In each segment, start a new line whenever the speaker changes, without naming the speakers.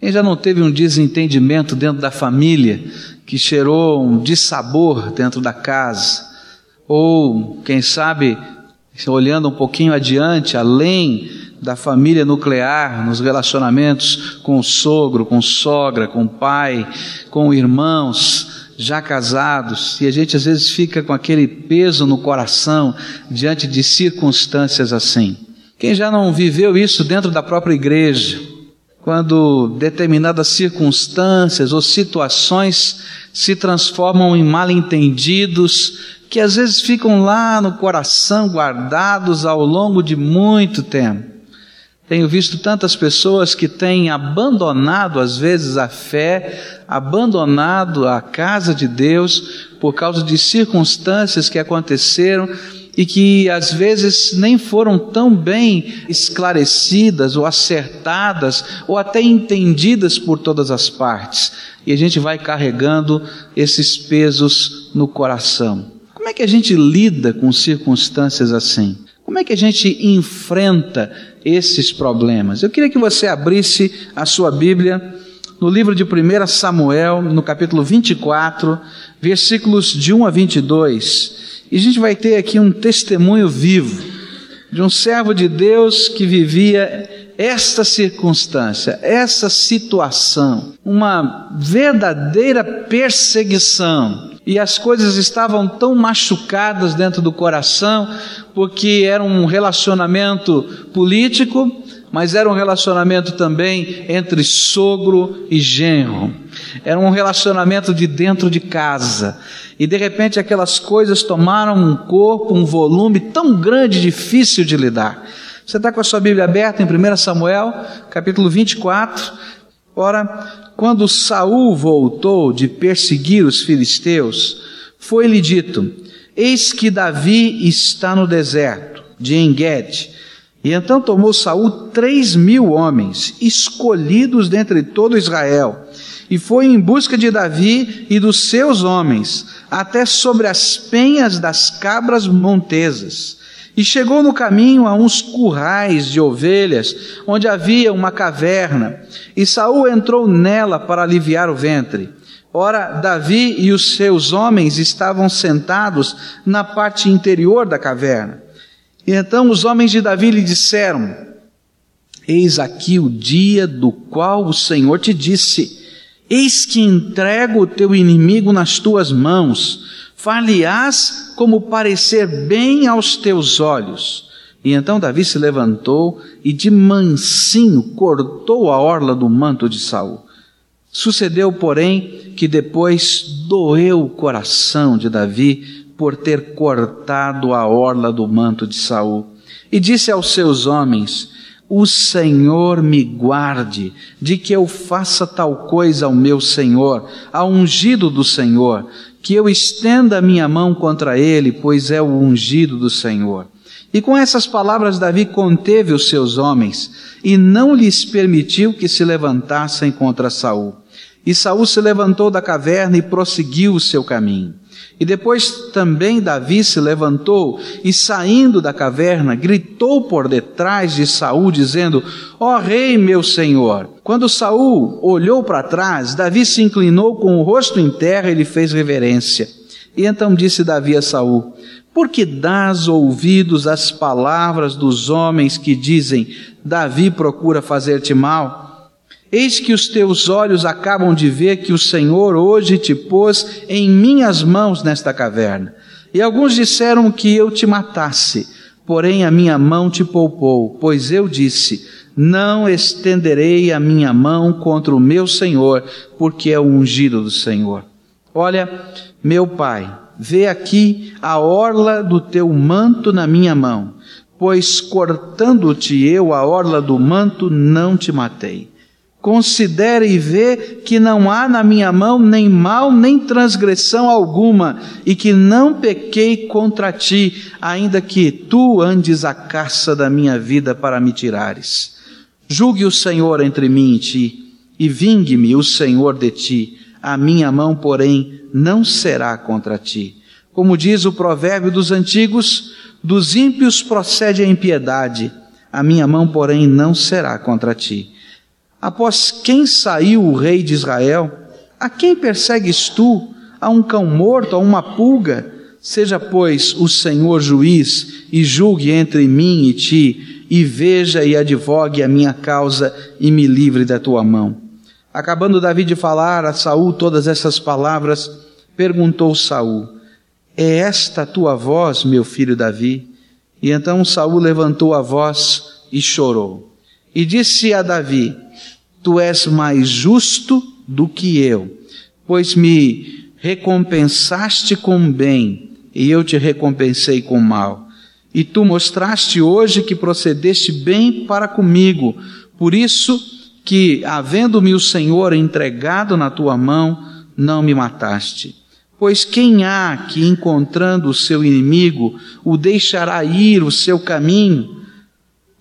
Quem já não teve um desentendimento dentro da família que cheirou um dissabor dentro da casa? Ou, quem sabe, olhando um pouquinho adiante, além da família nuclear, nos relacionamentos com o sogro, com sogra, com pai, com irmãos já casados, e a gente às vezes fica com aquele peso no coração diante de circunstâncias assim. Quem já não viveu isso dentro da própria igreja? Quando determinadas circunstâncias ou situações se transformam em mal entendidos, que às vezes ficam lá no coração guardados ao longo de muito tempo. Tenho visto tantas pessoas que têm abandonado, às vezes, a fé, abandonado a casa de Deus por causa de circunstâncias que aconteceram e que às vezes nem foram tão bem esclarecidas ou acertadas ou até entendidas por todas as partes. E a gente vai carregando esses pesos no coração. Como é que a gente lida com circunstâncias assim? Como é que a gente enfrenta esses problemas? Eu queria que você abrisse a sua Bíblia no livro de 1 Samuel, no capítulo 24, versículos de 1 a 22. E a gente vai ter aqui um testemunho vivo de um servo de Deus que vivia esta circunstância, essa situação, uma verdadeira perseguição e as coisas estavam tão machucadas dentro do coração, porque era um relacionamento político, mas era um relacionamento também entre sogro e genro. Era um relacionamento de dentro de casa. E de repente aquelas coisas tomaram um corpo, um volume tão grande, difícil de lidar. Você está com a sua Bíblia aberta em 1 Samuel, capítulo 24. Ora, quando Saul voltou de perseguir os filisteus, foi-lhe dito: Eis que Davi está no deserto de Enguede. E então tomou Saul três mil homens, escolhidos dentre todo Israel, e foi em busca de Davi e dos seus homens, até sobre as penhas das cabras montesas. E chegou no caminho a uns currais de ovelhas, onde havia uma caverna, e Saul entrou nela para aliviar o ventre. Ora, Davi e os seus homens estavam sentados na parte interior da caverna. E então os homens de Davi lhe disseram: Eis aqui o dia do qual o Senhor te disse: Eis que entrego o teu inimigo nas tuas mãos far-lhe-ás como parecer bem aos teus olhos. E então Davi se levantou e de mansinho cortou a orla do manto de Saul. Sucedeu, porém, que depois doeu o coração de Davi por ter cortado a orla do manto de Saul. E disse aos seus homens: O Senhor me guarde de que eu faça tal coisa ao meu Senhor, ao ungido do Senhor, que eu estenda a minha mão contra ele, pois é o ungido do Senhor. E com essas palavras Davi conteve os seus homens e não lhes permitiu que se levantassem contra Saul. E Saul se levantou da caverna e prosseguiu o seu caminho. E depois também Davi se levantou e saindo da caverna, gritou por detrás de Saul dizendo: Ó oh, rei, meu senhor. Quando Saul olhou para trás, Davi se inclinou com o rosto em terra e lhe fez reverência. E então disse Davi a Saul: Por que dás ouvidos às palavras dos homens que dizem: Davi procura fazer-te mal? Eis que os teus olhos acabam de ver que o Senhor hoje te pôs em minhas mãos nesta caverna. E alguns disseram que eu te matasse, porém a minha mão te poupou, pois eu disse: Não estenderei a minha mão contra o meu Senhor, porque é o ungido do Senhor. Olha, meu pai, vê aqui a orla do teu manto na minha mão, pois cortando-te eu a orla do manto, não te matei. Considere e vê que não há na minha mão nem mal nem transgressão alguma, e que não pequei contra ti, ainda que tu andes a caça da minha vida para me tirares. Julgue o Senhor entre mim e ti, e vingue-me o Senhor de ti, a minha mão, porém, não será contra ti. Como diz o provérbio dos antigos, dos ímpios procede a impiedade, a minha mão, porém, não será contra ti. Após quem saiu o rei de Israel? A quem persegues tu? A um cão morto, a uma pulga? Seja, pois, o Senhor juiz e julgue entre mim e ti, e veja e advogue a minha causa e me livre da tua mão. Acabando Davi de falar a Saul todas essas palavras, perguntou Saul: É esta tua voz, meu filho Davi? E então Saul levantou a voz e chorou. E disse a Davi: Tu és mais justo do que eu, pois me recompensaste com bem, e eu te recompensei com mal. E tu mostraste hoje que procedeste bem para comigo. Por isso que, havendo-me o Senhor entregado na tua mão, não me mataste. Pois quem há que, encontrando o seu inimigo, o deixará ir o seu caminho?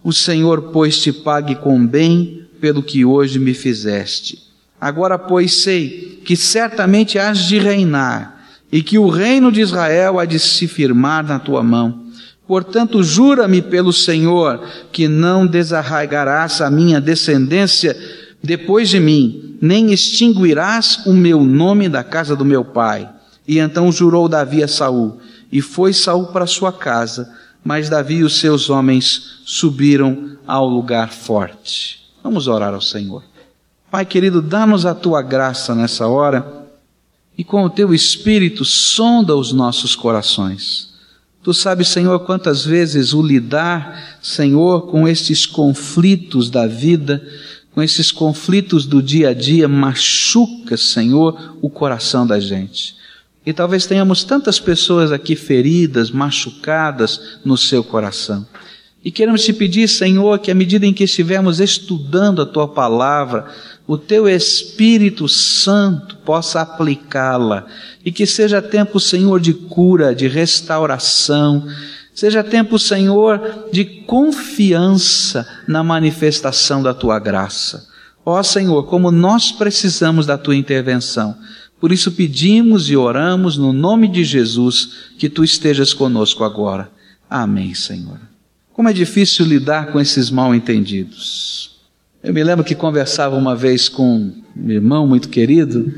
O Senhor, pois, te pague com bem pelo que hoje me fizeste. Agora, pois, sei que certamente has de reinar e que o reino de Israel há de se firmar na tua mão. Portanto, jura-me pelo Senhor que não desarraigarás a minha descendência depois de mim, nem extinguirás o meu nome da casa do meu pai. E então jurou Davi a Saul, e foi Saul para sua casa, mas Davi e os seus homens subiram ao lugar forte. Vamos orar ao Senhor. Pai querido, dá-nos a tua graça nessa hora e com o teu espírito sonda os nossos corações. Tu sabes, Senhor, quantas vezes o lidar, Senhor, com estes conflitos da vida, com esses conflitos do dia a dia, machuca, Senhor, o coração da gente. E talvez tenhamos tantas pessoas aqui feridas, machucadas no seu coração. E queremos te pedir, Senhor, que à medida em que estivermos estudando a tua palavra, o teu Espírito Santo possa aplicá-la e que seja tempo, Senhor, de cura, de restauração, seja tempo, Senhor, de confiança na manifestação da tua graça. Ó Senhor, como nós precisamos da tua intervenção. Por isso pedimos e oramos no nome de Jesus que tu estejas conosco agora. Amém, Senhor. Como é difícil lidar com esses mal entendidos. Eu me lembro que conversava uma vez com um irmão muito querido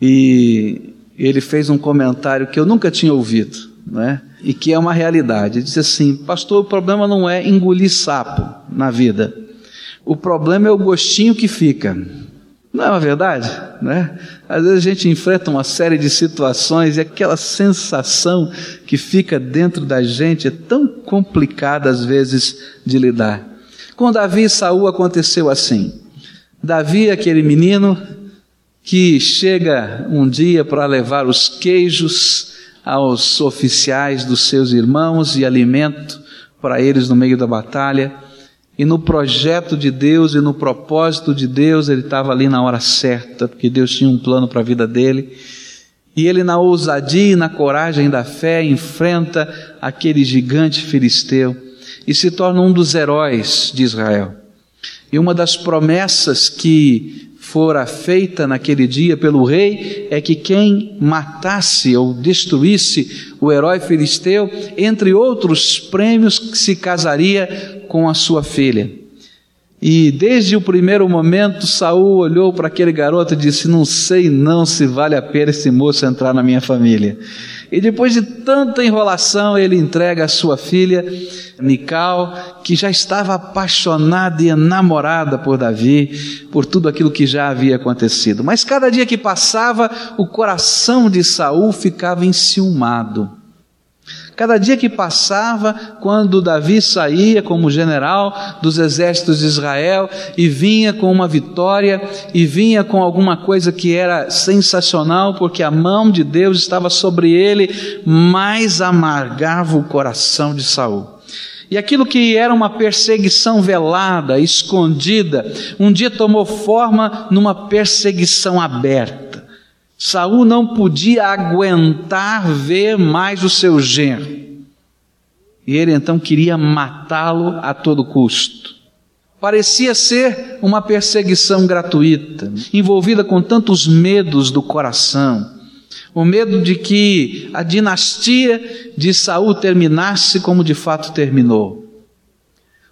e ele fez um comentário que eu nunca tinha ouvido, né? E que é uma realidade. Ele disse assim: Pastor, o problema não é engolir sapo na vida. O problema é o gostinho que fica. Não é uma verdade? Né? Às vezes a gente enfrenta uma série de situações e aquela sensação que fica dentro da gente é tão complicada às vezes de lidar. Com Davi e Saul aconteceu assim. Davi, aquele menino que chega um dia para levar os queijos aos oficiais dos seus irmãos e alimento para eles no meio da batalha. E no projeto de Deus e no propósito de Deus, ele estava ali na hora certa, porque Deus tinha um plano para a vida dele. E ele, na ousadia e na coragem da fé, enfrenta aquele gigante filisteu e se torna um dos heróis de Israel. E uma das promessas que fora feita naquele dia pelo rei é que quem matasse ou destruísse o herói filisteu, entre outros prêmios, se casaria com a sua filha. E desde o primeiro momento, Saul olhou para aquele garoto e disse: Não sei não se vale a pena esse moço entrar na minha família. E depois de tanta enrolação, ele entrega a sua filha, Mical, que já estava apaixonada e enamorada por Davi, por tudo aquilo que já havia acontecido. Mas cada dia que passava, o coração de Saul ficava enciumado. Cada dia que passava, quando Davi saía como general dos exércitos de Israel e vinha com uma vitória e vinha com alguma coisa que era sensacional, porque a mão de Deus estava sobre ele, mais amargava o coração de Saul. E aquilo que era uma perseguição velada, escondida, um dia tomou forma numa perseguição aberta. Saul não podia aguentar ver mais o seu genro. E ele então queria matá-lo a todo custo. Parecia ser uma perseguição gratuita, envolvida com tantos medos do coração. O medo de que a dinastia de Saul terminasse como de fato terminou.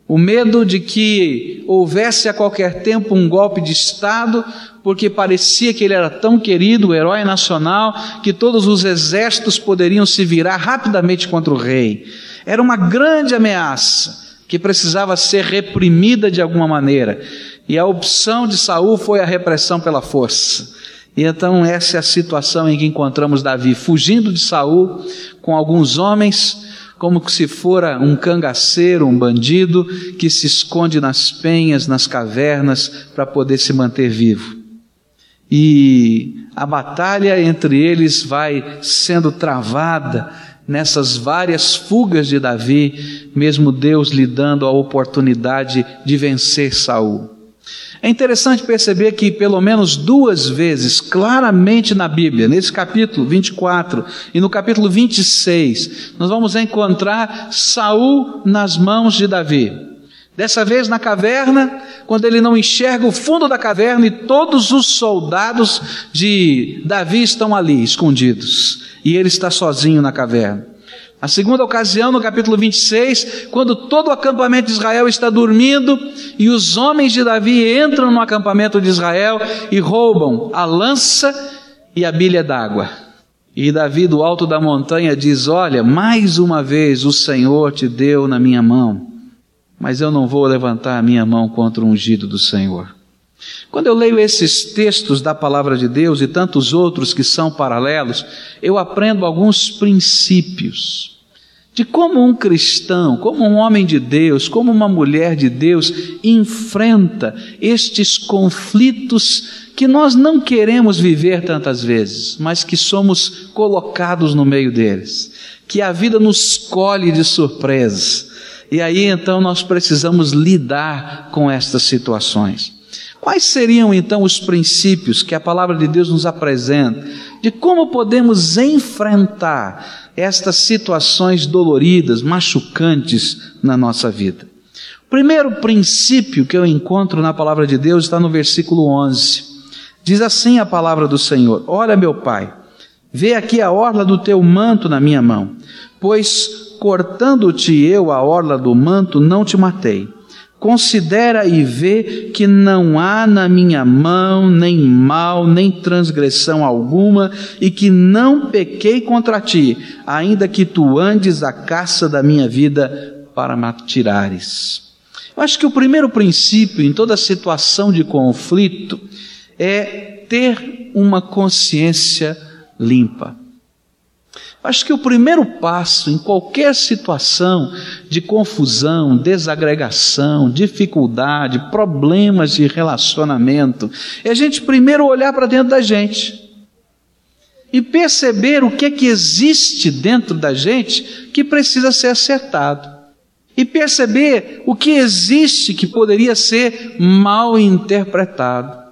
o medo de que houvesse a qualquer tempo um golpe de Estado, porque parecia que ele era tão querido, o herói nacional, que todos os exércitos poderiam se virar rapidamente contra o rei. Era uma grande ameaça que precisava ser reprimida de alguma maneira. E a opção de Saul foi a repressão pela força. E então essa é a situação em que encontramos Davi fugindo de Saul com alguns homens como se fora um cangaceiro, um bandido que se esconde nas penhas, nas cavernas para poder se manter vivo. E a batalha entre eles vai sendo travada nessas várias fugas de Davi, mesmo Deus lhe dando a oportunidade de vencer Saul. É interessante perceber que pelo menos duas vezes, claramente na Bíblia, nesse capítulo 24 e no capítulo 26, nós vamos encontrar Saul nas mãos de Davi. Dessa vez na caverna, quando ele não enxerga o fundo da caverna e todos os soldados de Davi estão ali, escondidos, e ele está sozinho na caverna. A segunda ocasião, no capítulo 26, quando todo o acampamento de Israel está dormindo e os homens de Davi entram no acampamento de Israel e roubam a lança e a bilha d'água. E Davi, do alto da montanha, diz: Olha, mais uma vez o Senhor te deu na minha mão, mas eu não vou levantar a minha mão contra o ungido do Senhor. Quando eu leio esses textos da palavra de Deus e tantos outros que são paralelos, eu aprendo alguns princípios de como um cristão, como um homem de Deus, como uma mulher de Deus enfrenta estes conflitos que nós não queremos viver tantas vezes, mas que somos colocados no meio deles, que a vida nos colhe de surpresa. E aí então nós precisamos lidar com estas situações. Quais seriam então os princípios que a palavra de Deus nos apresenta de como podemos enfrentar estas situações doloridas, machucantes na nossa vida. O primeiro princípio que eu encontro na palavra de Deus está no versículo 11. Diz assim a palavra do Senhor: Olha, meu pai, vê aqui a orla do teu manto na minha mão, pois cortando-te eu a orla do manto, não te matei considera e vê que não há na minha mão nem mal, nem transgressão alguma, e que não pequei contra ti, ainda que tu andes a caça da minha vida para me tirares. Eu acho que o primeiro princípio em toda situação de conflito é ter uma consciência limpa. Acho que o primeiro passo em qualquer situação de confusão, desagregação, dificuldade, problemas de relacionamento, é a gente primeiro olhar para dentro da gente e perceber o que é que existe dentro da gente que precisa ser acertado. E perceber o que existe que poderia ser mal interpretado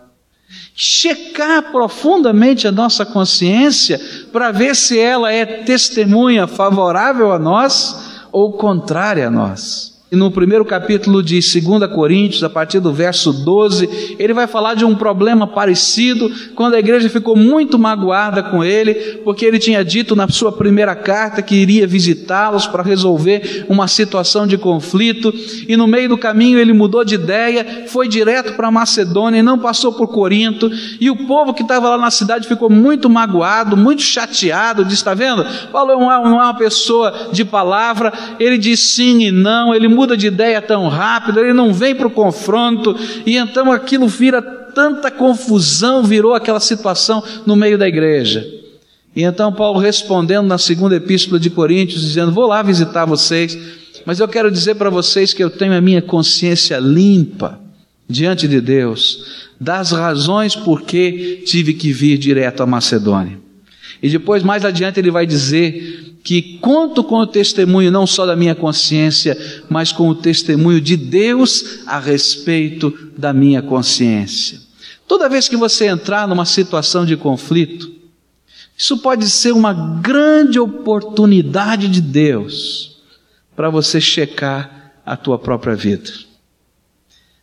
checar profundamente a nossa consciência para ver se ela é testemunha favorável a nós ou contrária a nós. E no primeiro capítulo de 2 Coríntios, a partir do verso 12, ele vai falar de um problema parecido, quando a igreja ficou muito magoada com ele, porque ele tinha dito na sua primeira carta que iria visitá-los para resolver uma situação de conflito, e no meio do caminho ele mudou de ideia, foi direto para Macedônia e não passou por Corinto, e o povo que estava lá na cidade ficou muito magoado, muito chateado, disse: Está vendo? Paulo não é uma pessoa de palavra, ele diz sim e não, ele muda de ideia tão rápido, ele não vem para o confronto, e então aquilo vira tanta confusão, virou aquela situação no meio da igreja. E então Paulo respondendo na segunda epístola de Coríntios, dizendo: Vou lá visitar vocês, mas eu quero dizer para vocês que eu tenho a minha consciência limpa diante de Deus, das razões por que tive que vir direto à Macedônia. E depois, mais adiante, ele vai dizer que conto com o testemunho não só da minha consciência, mas com o testemunho de Deus a respeito da minha consciência. Toda vez que você entrar numa situação de conflito, isso pode ser uma grande oportunidade de Deus para você checar a tua própria vida.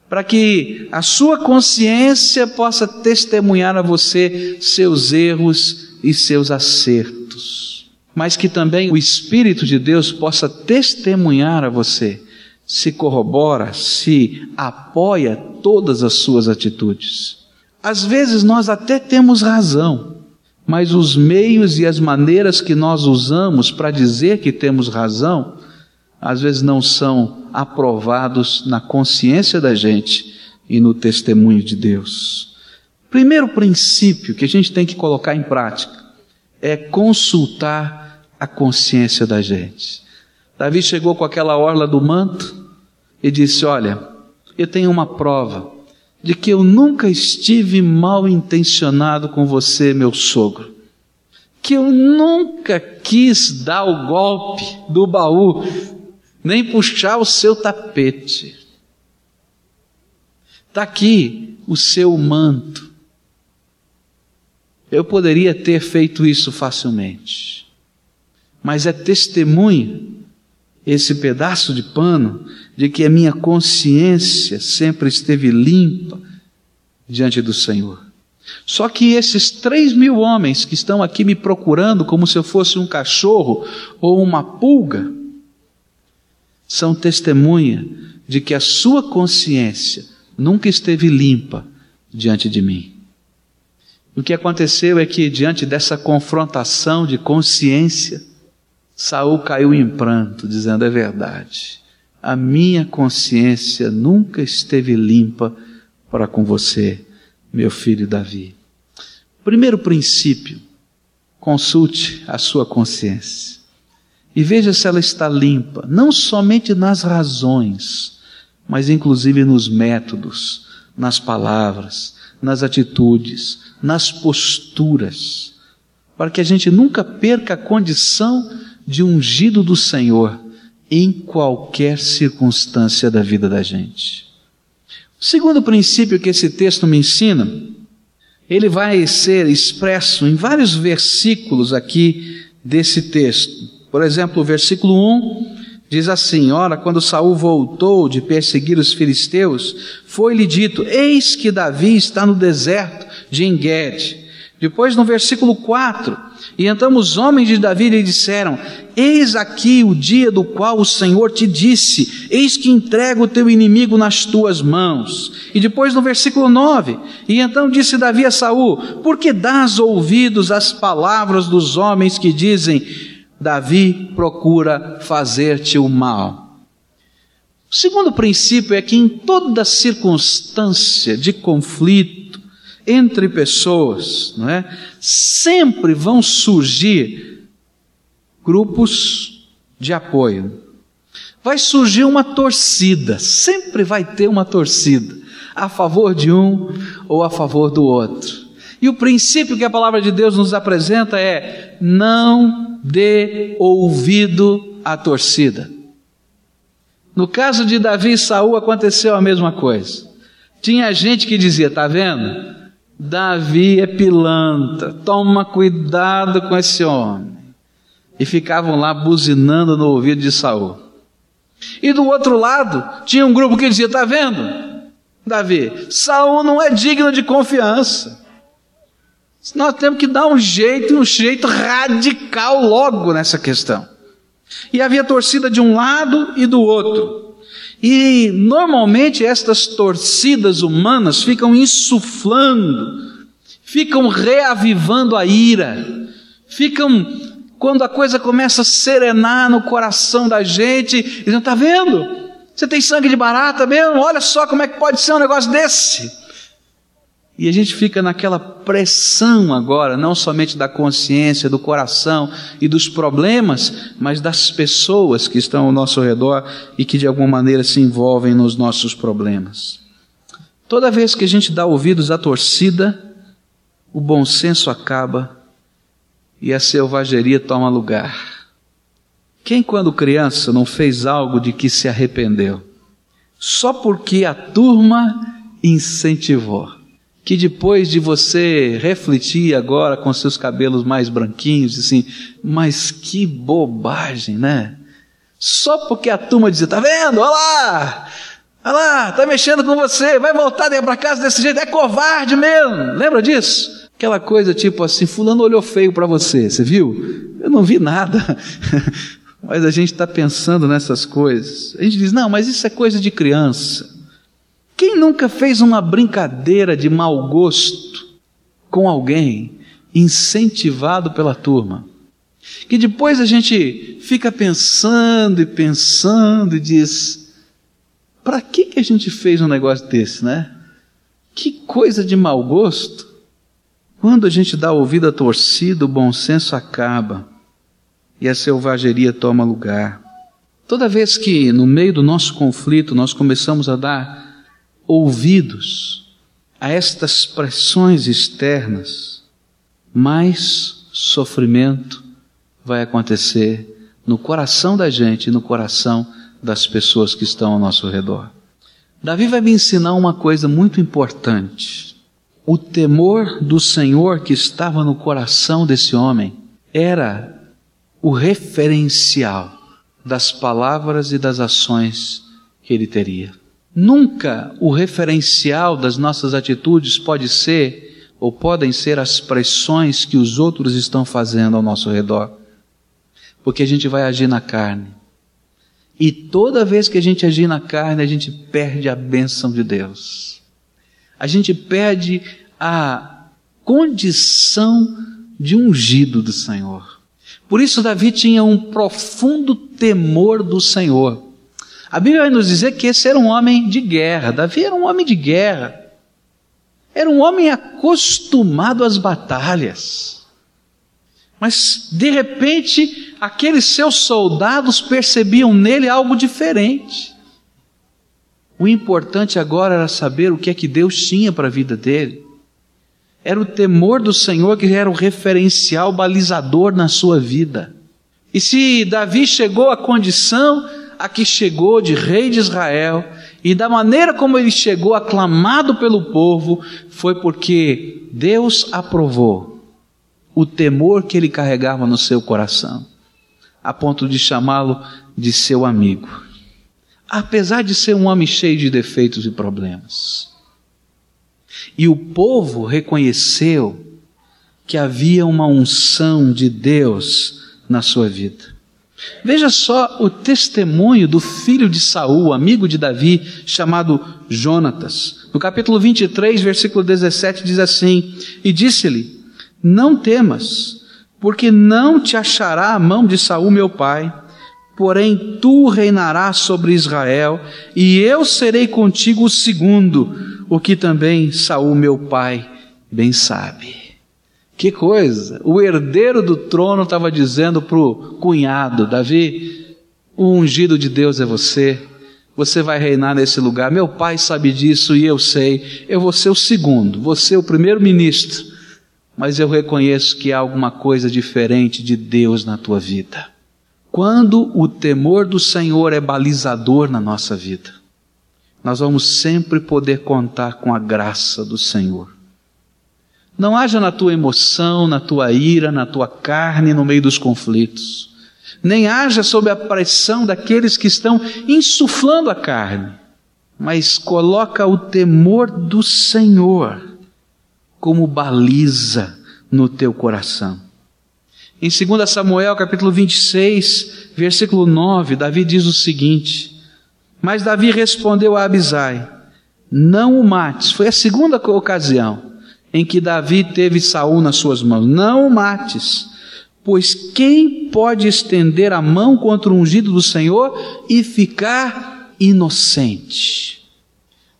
Para que a sua consciência possa testemunhar a você seus erros e seus acertos mas que também o Espírito de Deus possa testemunhar a você se corrobora, se apoia todas as suas atitudes. Às vezes nós até temos razão, mas os meios e as maneiras que nós usamos para dizer que temos razão, às vezes não são aprovados na consciência da gente e no testemunho de Deus. Primeiro princípio que a gente tem que colocar em prática é consultar a consciência da gente. Davi chegou com aquela orla do manto e disse: Olha, eu tenho uma prova de que eu nunca estive mal intencionado com você, meu sogro. Que eu nunca quis dar o golpe do baú, nem puxar o seu tapete. Está aqui o seu manto. Eu poderia ter feito isso facilmente, mas é testemunho esse pedaço de pano de que a minha consciência sempre esteve limpa diante do Senhor. Só que esses três mil homens que estão aqui me procurando como se eu fosse um cachorro ou uma pulga, são testemunha de que a sua consciência nunca esteve limpa diante de mim. O que aconteceu é que, diante dessa confrontação de consciência, Saul caiu em pranto, dizendo: É verdade, a minha consciência nunca esteve limpa para com você, meu filho Davi. Primeiro princípio: consulte a sua consciência e veja se ela está limpa, não somente nas razões, mas inclusive nos métodos, nas palavras, nas atitudes, nas posturas, para que a gente nunca perca a condição de ungido do Senhor em qualquer circunstância da vida da gente. O segundo princípio que esse texto me ensina, ele vai ser expresso em vários versículos aqui desse texto. Por exemplo, o versículo 1 diz assim: Ora, quando Saul voltou de perseguir os filisteus, foi-lhe dito: Eis que Davi está no deserto de Engedi. Depois, no versículo 4, e então os homens de Davi lhe disseram: Eis aqui o dia do qual o Senhor te disse: Eis que entrego o teu inimigo nas tuas mãos. E depois no versículo 9: E então disse Davi a Saul: Por que dás ouvidos às palavras dos homens que dizem: Davi procura fazer-te o mal? O segundo princípio é que em toda circunstância de conflito, entre pessoas, não é? Sempre vão surgir grupos de apoio. Vai surgir uma torcida, sempre vai ter uma torcida, a favor de um ou a favor do outro. E o princípio que a palavra de Deus nos apresenta é: não dê ouvido à torcida. No caso de Davi e Saul aconteceu a mesma coisa. Tinha gente que dizia: "Tá vendo? Davi é pilantra, toma cuidado com esse homem. E ficavam lá buzinando no ouvido de Saul. E do outro lado, tinha um grupo que dizia: Está vendo, Davi, Saul não é digno de confiança. Nós temos que dar um jeito, um jeito radical logo nessa questão. E havia torcida de um lado e do outro. E normalmente estas torcidas humanas ficam insuflando, ficam reavivando a ira, ficam, quando a coisa começa a serenar no coração da gente, dizendo: está vendo? Você tem sangue de barata mesmo? Olha só como é que pode ser um negócio desse. E a gente fica naquela pressão agora, não somente da consciência, do coração e dos problemas, mas das pessoas que estão ao nosso redor e que de alguma maneira se envolvem nos nossos problemas. Toda vez que a gente dá ouvidos à torcida, o bom senso acaba e a selvageria toma lugar. Quem, quando criança, não fez algo de que se arrependeu? Só porque a turma incentivou que depois de você refletir agora com seus cabelos mais branquinhos, assim, mas que bobagem, né? Só porque a turma dizia, tá vendo? Olha lá! Olha lá, tá mexendo com você, vai voltar para casa desse jeito, é covarde mesmo. Lembra disso? Aquela coisa tipo assim, fulano olhou feio para você, você viu? Eu não vi nada. mas a gente está pensando nessas coisas. A gente diz: não, mas isso é coisa de criança. Quem nunca fez uma brincadeira de mau gosto com alguém, incentivado pela turma? Que depois a gente fica pensando e pensando e diz: para que, que a gente fez um negócio desse, né? Que coisa de mau gosto. Quando a gente dá ouvido à torcida, o bom senso acaba e a selvageria toma lugar. Toda vez que no meio do nosso conflito nós começamos a dar ouvidos a estas pressões externas, mais sofrimento vai acontecer no coração da gente e no coração das pessoas que estão ao nosso redor. Davi vai me ensinar uma coisa muito importante. O temor do Senhor que estava no coração desse homem era o referencial das palavras e das ações que ele teria. Nunca o referencial das nossas atitudes pode ser ou podem ser as pressões que os outros estão fazendo ao nosso redor. Porque a gente vai agir na carne. E toda vez que a gente agir na carne, a gente perde a bênção de Deus. A gente perde a condição de ungido do Senhor. Por isso, Davi tinha um profundo temor do Senhor. A Bíblia vai nos dizer que esse era um homem de guerra. Davi era um homem de guerra. Era um homem acostumado às batalhas. Mas, de repente, aqueles seus soldados percebiam nele algo diferente. O importante agora era saber o que é que Deus tinha para a vida dele. Era o temor do Senhor que era o referencial balizador na sua vida. E se Davi chegou à condição a que chegou de rei de Israel, e da maneira como ele chegou aclamado pelo povo, foi porque Deus aprovou o temor que ele carregava no seu coração, a ponto de chamá-lo de seu amigo. Apesar de ser um homem cheio de defeitos e problemas. E o povo reconheceu que havia uma unção de Deus na sua vida. Veja só o testemunho do filho de Saul, amigo de Davi, chamado Jonatas. No capítulo 23, versículo 17 diz assim: "E disse-lhe: Não temas, porque não te achará a mão de Saul meu pai, porém tu reinarás sobre Israel, e eu serei contigo o segundo, o que também Saul, meu pai, bem sabe. Que coisa! O herdeiro do trono estava dizendo para o cunhado, Davi, o ungido de Deus é você, você vai reinar nesse lugar. Meu pai sabe disso e eu sei. Eu vou ser o segundo, ser o primeiro ministro, mas eu reconheço que há alguma coisa diferente de Deus na tua vida. Quando o temor do Senhor é balizador na nossa vida, nós vamos sempre poder contar com a graça do Senhor. Não haja na tua emoção, na tua ira, na tua carne, no meio dos conflitos. Nem haja sob a pressão daqueles que estão insuflando a carne. Mas coloca o temor do Senhor como baliza no teu coração. Em 2 Samuel capítulo 26, versículo 9, Davi diz o seguinte: mas Davi respondeu a Abisai: Não o mates. Foi a segunda ocasião em que Davi teve Saul nas suas mãos. Não o mates, pois quem pode estender a mão contra o ungido do Senhor e ficar inocente?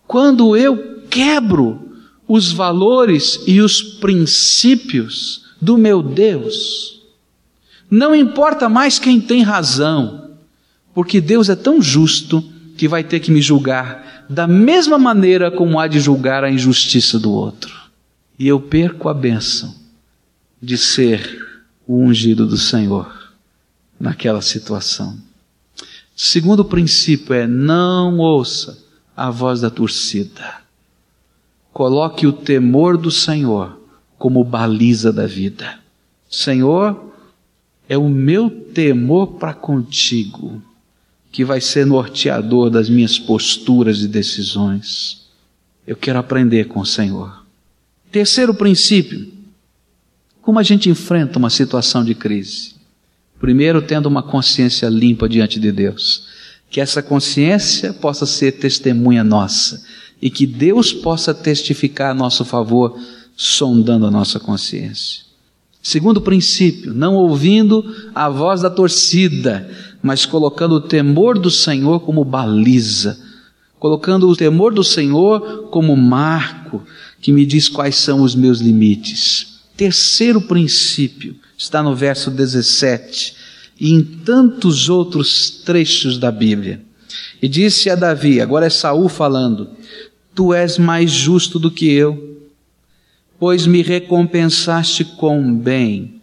Quando eu quebro os valores e os princípios do meu Deus, não importa mais quem tem razão, porque Deus é tão justo que vai ter que me julgar da mesma maneira como há de julgar a injustiça do outro. E eu perco a bênção de ser o ungido do Senhor naquela situação. Segundo princípio é não ouça a voz da torcida. Coloque o temor do Senhor como baliza da vida. Senhor, é o meu temor para contigo que vai ser norteador das minhas posturas e decisões. Eu quero aprender com o Senhor. Terceiro princípio: como a gente enfrenta uma situação de crise? Primeiro, tendo uma consciência limpa diante de Deus. Que essa consciência possa ser testemunha nossa e que Deus possa testificar a nosso favor, sondando a nossa consciência. Segundo princípio, não ouvindo a voz da torcida, mas colocando o temor do Senhor como baliza, colocando o temor do Senhor como marco que me diz quais são os meus limites. Terceiro princípio está no verso 17 e em tantos outros trechos da Bíblia. E disse a Davi, agora é Saul falando: Tu és mais justo do que eu, pois me recompensaste com bem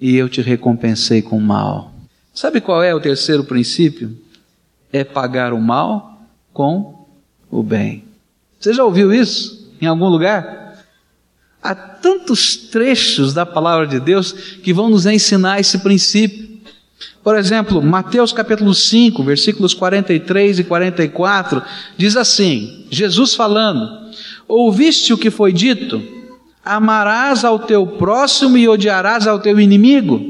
e eu te recompensei com mal. Sabe qual é o terceiro princípio? É pagar o mal com o bem. Você já ouviu isso em algum lugar? Há tantos trechos da palavra de Deus que vão nos ensinar esse princípio. Por exemplo, Mateus capítulo 5, versículos 43 e 44, diz assim: Jesus falando: Ouviste o que foi dito? Amarás ao teu próximo e odiarás ao teu inimigo?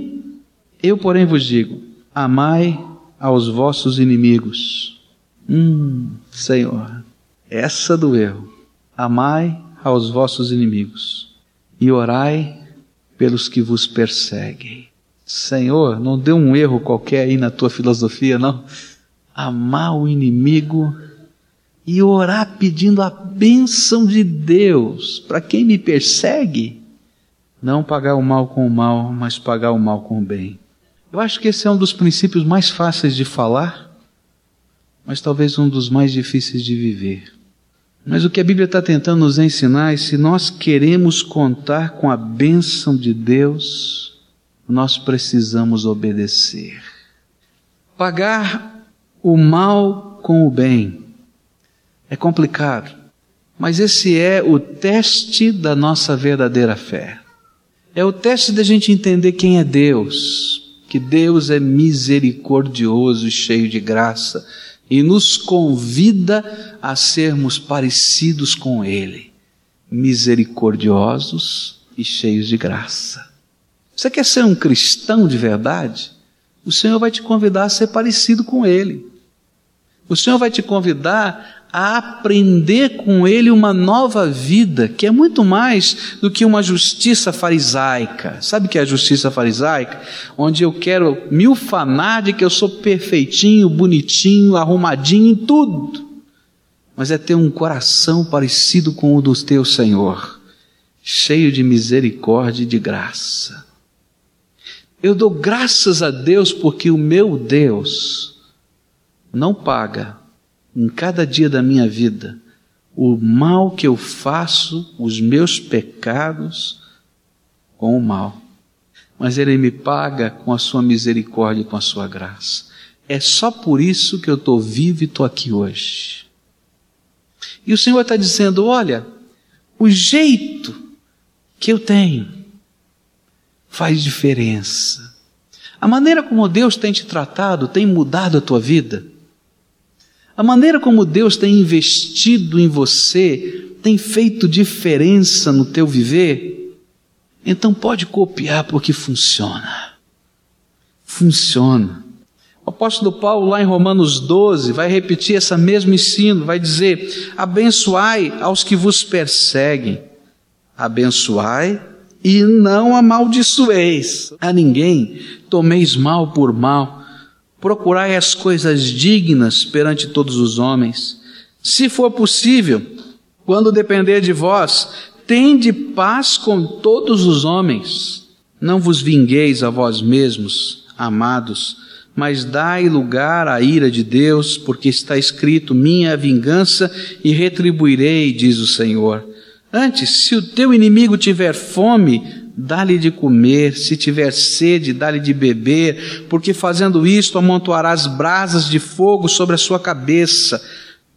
Eu, porém, vos digo: amai aos vossos inimigos. Hum, Senhor, essa doeu. Amai aos vossos inimigos e orai pelos que vos perseguem. Senhor, não dê um erro qualquer aí na tua filosofia, não. Amar o inimigo e orar pedindo a bênção de Deus para quem me persegue. Não pagar o mal com o mal, mas pagar o mal com o bem. Eu acho que esse é um dos princípios mais fáceis de falar, mas talvez um dos mais difíceis de viver. Mas o que a Bíblia está tentando nos ensinar é se nós queremos contar com a bênção de Deus, nós precisamos obedecer. Pagar o mal com o bem é complicado, mas esse é o teste da nossa verdadeira fé. É o teste da gente entender quem é Deus, que Deus é misericordioso e cheio de graça e nos convida a sermos parecidos com Ele, misericordiosos e cheios de graça. Você quer ser um cristão de verdade? O Senhor vai te convidar a ser parecido com Ele. O Senhor vai te convidar a aprender com Ele uma nova vida, que é muito mais do que uma justiça farisaica. Sabe o que é a justiça farisaica? Onde eu quero mil fanar de que eu sou perfeitinho, bonitinho, arrumadinho em tudo. Mas é ter um coração parecido com o do teu Senhor, cheio de misericórdia e de graça. Eu dou graças a Deus porque o meu Deus não paga em cada dia da minha vida o mal que eu faço, os meus pecados, com o mal. Mas Ele me paga com a Sua misericórdia e com a Sua graça. É só por isso que eu estou vivo e estou aqui hoje. E o Senhor está dizendo: olha, o jeito que eu tenho, faz diferença. A maneira como Deus tem te tratado tem mudado a tua vida. A maneira como Deus tem investido em você tem feito diferença no teu viver. Então pode copiar porque funciona. Funciona. O apóstolo Paulo, lá em Romanos 12, vai repetir esse mesmo ensino, vai dizer: abençoai aos que vos perseguem, abençoai e não amaldiçoeis a ninguém, tomeis mal por mal, procurai as coisas dignas perante todos os homens. Se for possível, quando depender de vós, tende paz com todos os homens. Não vos vingueis a vós mesmos, amados, mas dai lugar à ira de Deus, porque está escrito: Minha vingança e retribuirei, diz o Senhor. Antes, se o teu inimigo tiver fome, dá-lhe de comer, se tiver sede, dá-lhe de beber, porque fazendo isto amontoarás brasas de fogo sobre a sua cabeça,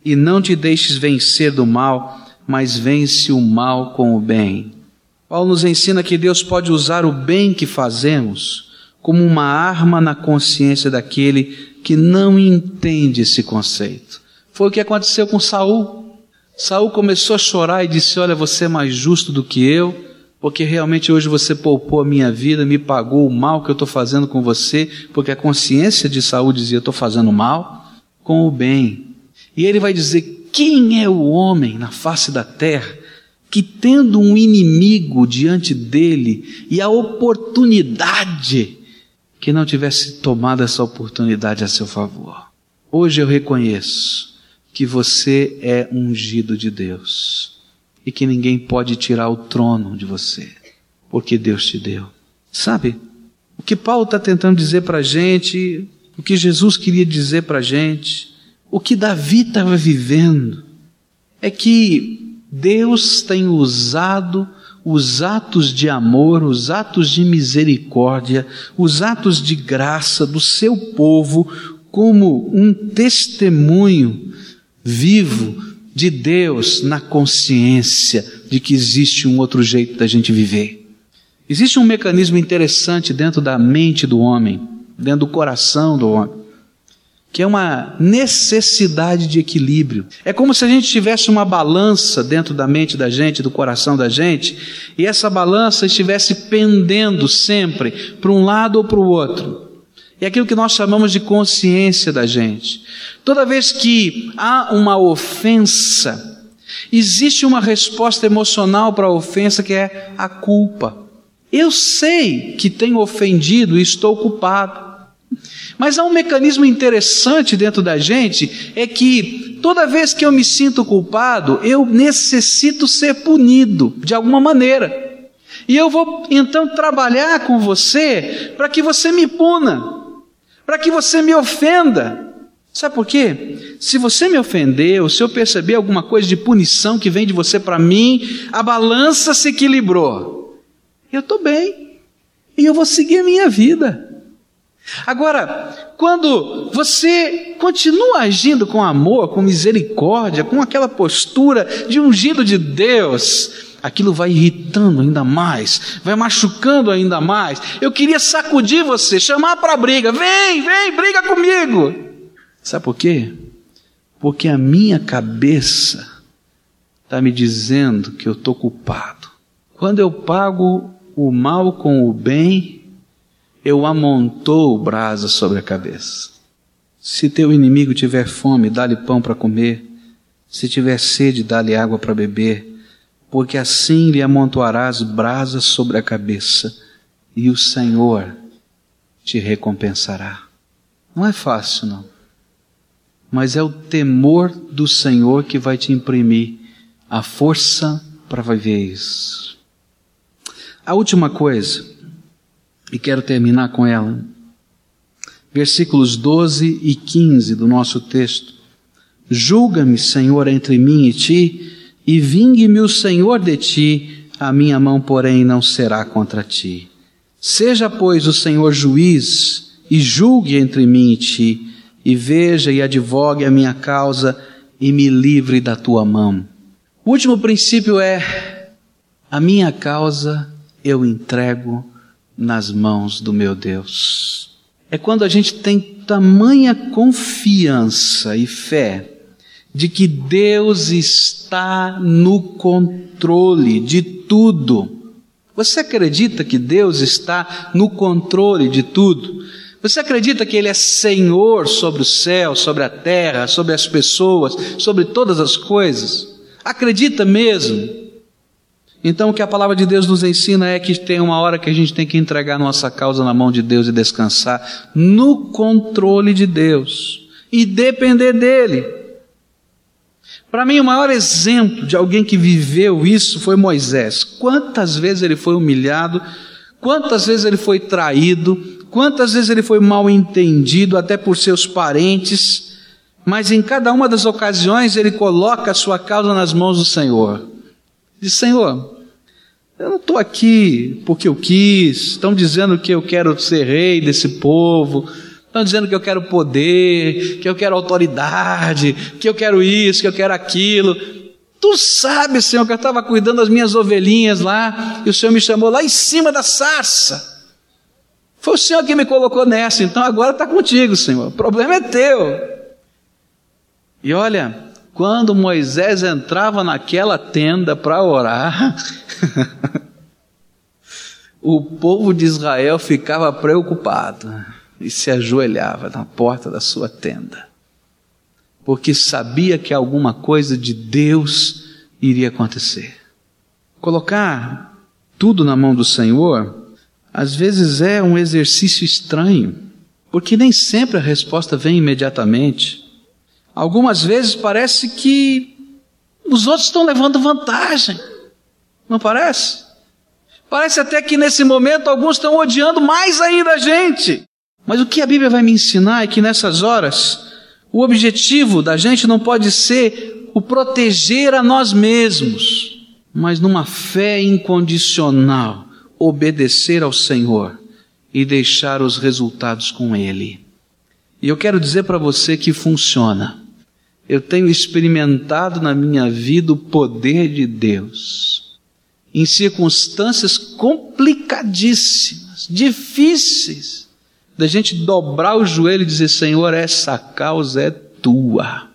e não te deixes vencer do mal, mas vence o mal com o bem. Paulo nos ensina que Deus pode usar o bem que fazemos como uma arma na consciência daquele que não entende esse conceito. Foi o que aconteceu com Saul. Saul começou a chorar e disse: Olha, você é mais justo do que eu, porque realmente hoje você poupou a minha vida, me pagou o mal que eu estou fazendo com você, porque a consciência de saúde dizia: estou fazendo mal, com o bem. E ele vai dizer: quem é o homem na face da terra que, tendo um inimigo diante dele e a oportunidade, que não tivesse tomado essa oportunidade a seu favor? Hoje eu reconheço que você é ungido de Deus e que ninguém pode tirar o trono de você, porque Deus te deu. Sabe? O que Paulo está tentando dizer para a gente, o que Jesus queria dizer para a gente, o que Davi estava vivendo, é que Deus tem usado os atos de amor, os atos de misericórdia, os atos de graça do seu povo como um testemunho vivo de Deus na consciência de que existe um outro jeito da gente viver. Existe um mecanismo interessante dentro da mente do homem, dentro do coração do homem, que é uma necessidade de equilíbrio. É como se a gente tivesse uma balança dentro da mente da gente, do coração da gente, e essa balança estivesse pendendo sempre para um lado ou para o outro. É aquilo que nós chamamos de consciência da gente. Toda vez que há uma ofensa, existe uma resposta emocional para a ofensa que é a culpa. Eu sei que tenho ofendido e estou culpado. Mas há um mecanismo interessante dentro da gente, é que toda vez que eu me sinto culpado, eu necessito ser punido de alguma maneira. E eu vou então trabalhar com você para que você me puna para que você me ofenda. Sabe por quê? Se você me ofendeu, se eu perceber alguma coisa de punição que vem de você para mim, a balança se equilibrou. Eu estou bem. E eu vou seguir a minha vida. Agora, quando você continua agindo com amor, com misericórdia, com aquela postura de ungido de Deus, aquilo vai irritando ainda mais, vai machucando ainda mais. Eu queria sacudir você, chamar para briga, vem, vem, briga comigo. Sabe por quê? Porque a minha cabeça está me dizendo que eu estou culpado. Quando eu pago o mal com o bem, eu amontoo brasa sobre a cabeça. Se teu inimigo tiver fome, dá-lhe pão para comer. Se tiver sede, dá-lhe água para beber porque assim lhe amontoarás brasas sobre a cabeça, e o Senhor te recompensará. Não é fácil, não. Mas é o temor do Senhor que vai te imprimir a força para viver isso. A última coisa, e quero terminar com ela, versículos 12 e 15 do nosso texto. Julga-me, Senhor, entre mim e ti, e vingue-me o Senhor de ti, a minha mão, porém, não será contra ti. Seja, pois, o Senhor juiz e julgue entre mim e ti, e veja e advogue a minha causa e me livre da tua mão. O último princípio é: a minha causa eu entrego nas mãos do meu Deus. É quando a gente tem tamanha confiança e fé de que Deus está no controle de tudo. Você acredita que Deus está no controle de tudo? Você acredita que Ele é Senhor sobre o céu, sobre a terra, sobre as pessoas, sobre todas as coisas? Acredita mesmo? Então o que a palavra de Deus nos ensina é que tem uma hora que a gente tem que entregar nossa causa na mão de Deus e descansar no controle de Deus e depender dEle. Para mim, o maior exemplo de alguém que viveu isso foi Moisés. Quantas vezes ele foi humilhado, quantas vezes ele foi traído, quantas vezes ele foi mal entendido, até por seus parentes, mas em cada uma das ocasiões ele coloca a sua causa nas mãos do Senhor. Diz: Senhor, eu não estou aqui porque eu quis, estão dizendo que eu quero ser rei desse povo, Estão dizendo que eu quero poder, que eu quero autoridade, que eu quero isso, que eu quero aquilo. Tu sabes, Senhor, que eu estava cuidando das minhas ovelhinhas lá, e o Senhor me chamou lá em cima da sarça. Foi o Senhor que me colocou nessa, então agora está contigo, Senhor. O problema é teu. E olha, quando Moisés entrava naquela tenda para orar, o povo de Israel ficava preocupado e se ajoelhava na porta da sua tenda, porque sabia que alguma coisa de Deus iria acontecer. Colocar tudo na mão do Senhor, às vezes é um exercício estranho, porque nem sempre a resposta vem imediatamente. Algumas vezes parece que os outros estão levando vantagem, não parece? Parece até que nesse momento alguns estão odiando mais ainda a gente. Mas o que a Bíblia vai me ensinar é que nessas horas, o objetivo da gente não pode ser o proteger a nós mesmos, mas numa fé incondicional, obedecer ao Senhor e deixar os resultados com Ele. E eu quero dizer para você que funciona. Eu tenho experimentado na minha vida o poder de Deus. Em circunstâncias complicadíssimas, difíceis, da gente dobrar o joelho e dizer: Senhor, essa causa é tua.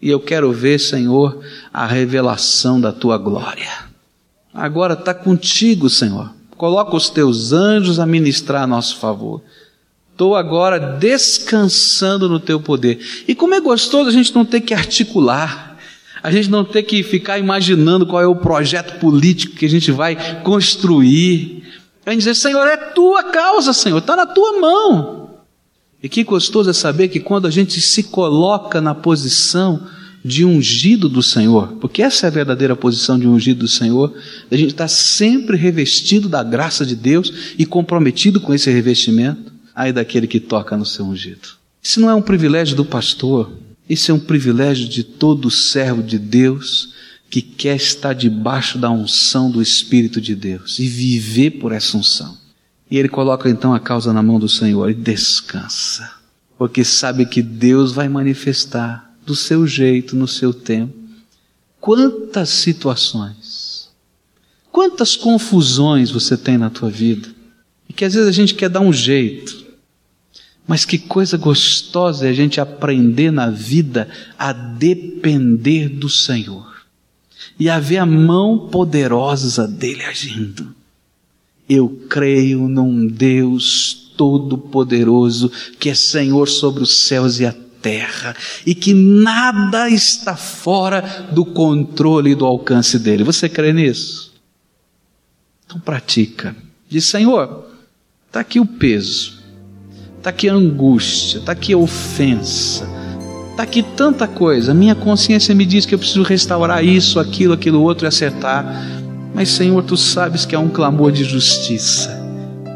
E eu quero ver, Senhor, a revelação da tua glória. Agora está contigo, Senhor. Coloca os teus anjos a ministrar a nosso favor. Estou agora descansando no teu poder. E como é gostoso a gente não ter que articular, a gente não ter que ficar imaginando qual é o projeto político que a gente vai construir. É dizer, Senhor, é tua causa, Senhor, está na tua mão. E que gostoso é saber que quando a gente se coloca na posição de ungido do Senhor, porque essa é a verdadeira posição de ungido do Senhor, a gente está sempre revestido da graça de Deus e comprometido com esse revestimento, aí daquele que toca no seu ungido. Isso não é um privilégio do pastor, isso é um privilégio de todo servo de Deus que quer estar debaixo da unção do Espírito de Deus e viver por essa unção. E ele coloca então a causa na mão do Senhor e descansa, porque sabe que Deus vai manifestar do seu jeito, no seu tempo. Quantas situações, quantas confusões você tem na tua vida, e que às vezes a gente quer dar um jeito, mas que coisa gostosa é a gente aprender na vida a depender do Senhor e a ver a mão poderosa dele agindo. Eu creio num Deus todo-poderoso que é Senhor sobre os céus e a terra e que nada está fora do controle e do alcance dele. Você crê nisso? Então pratica. Diz, Senhor, está aqui o peso, está aqui a angústia, está aqui a ofensa Está aqui tanta coisa. Minha consciência me diz que eu preciso restaurar isso, aquilo, aquilo outro e acertar. Mas, Senhor, tu sabes que há um clamor de justiça.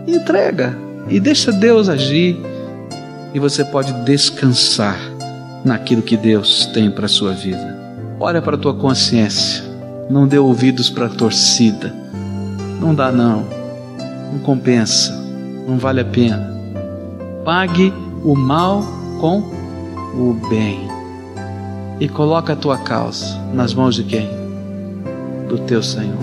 Entrega e deixa Deus agir. E você pode descansar naquilo que Deus tem para a sua vida. Olha para a tua consciência. Não dê ouvidos para a torcida. Não dá, não. Não compensa. Não vale a pena. Pague o mal com o bem e coloca a tua causa nas mãos de quem? Do teu Senhor.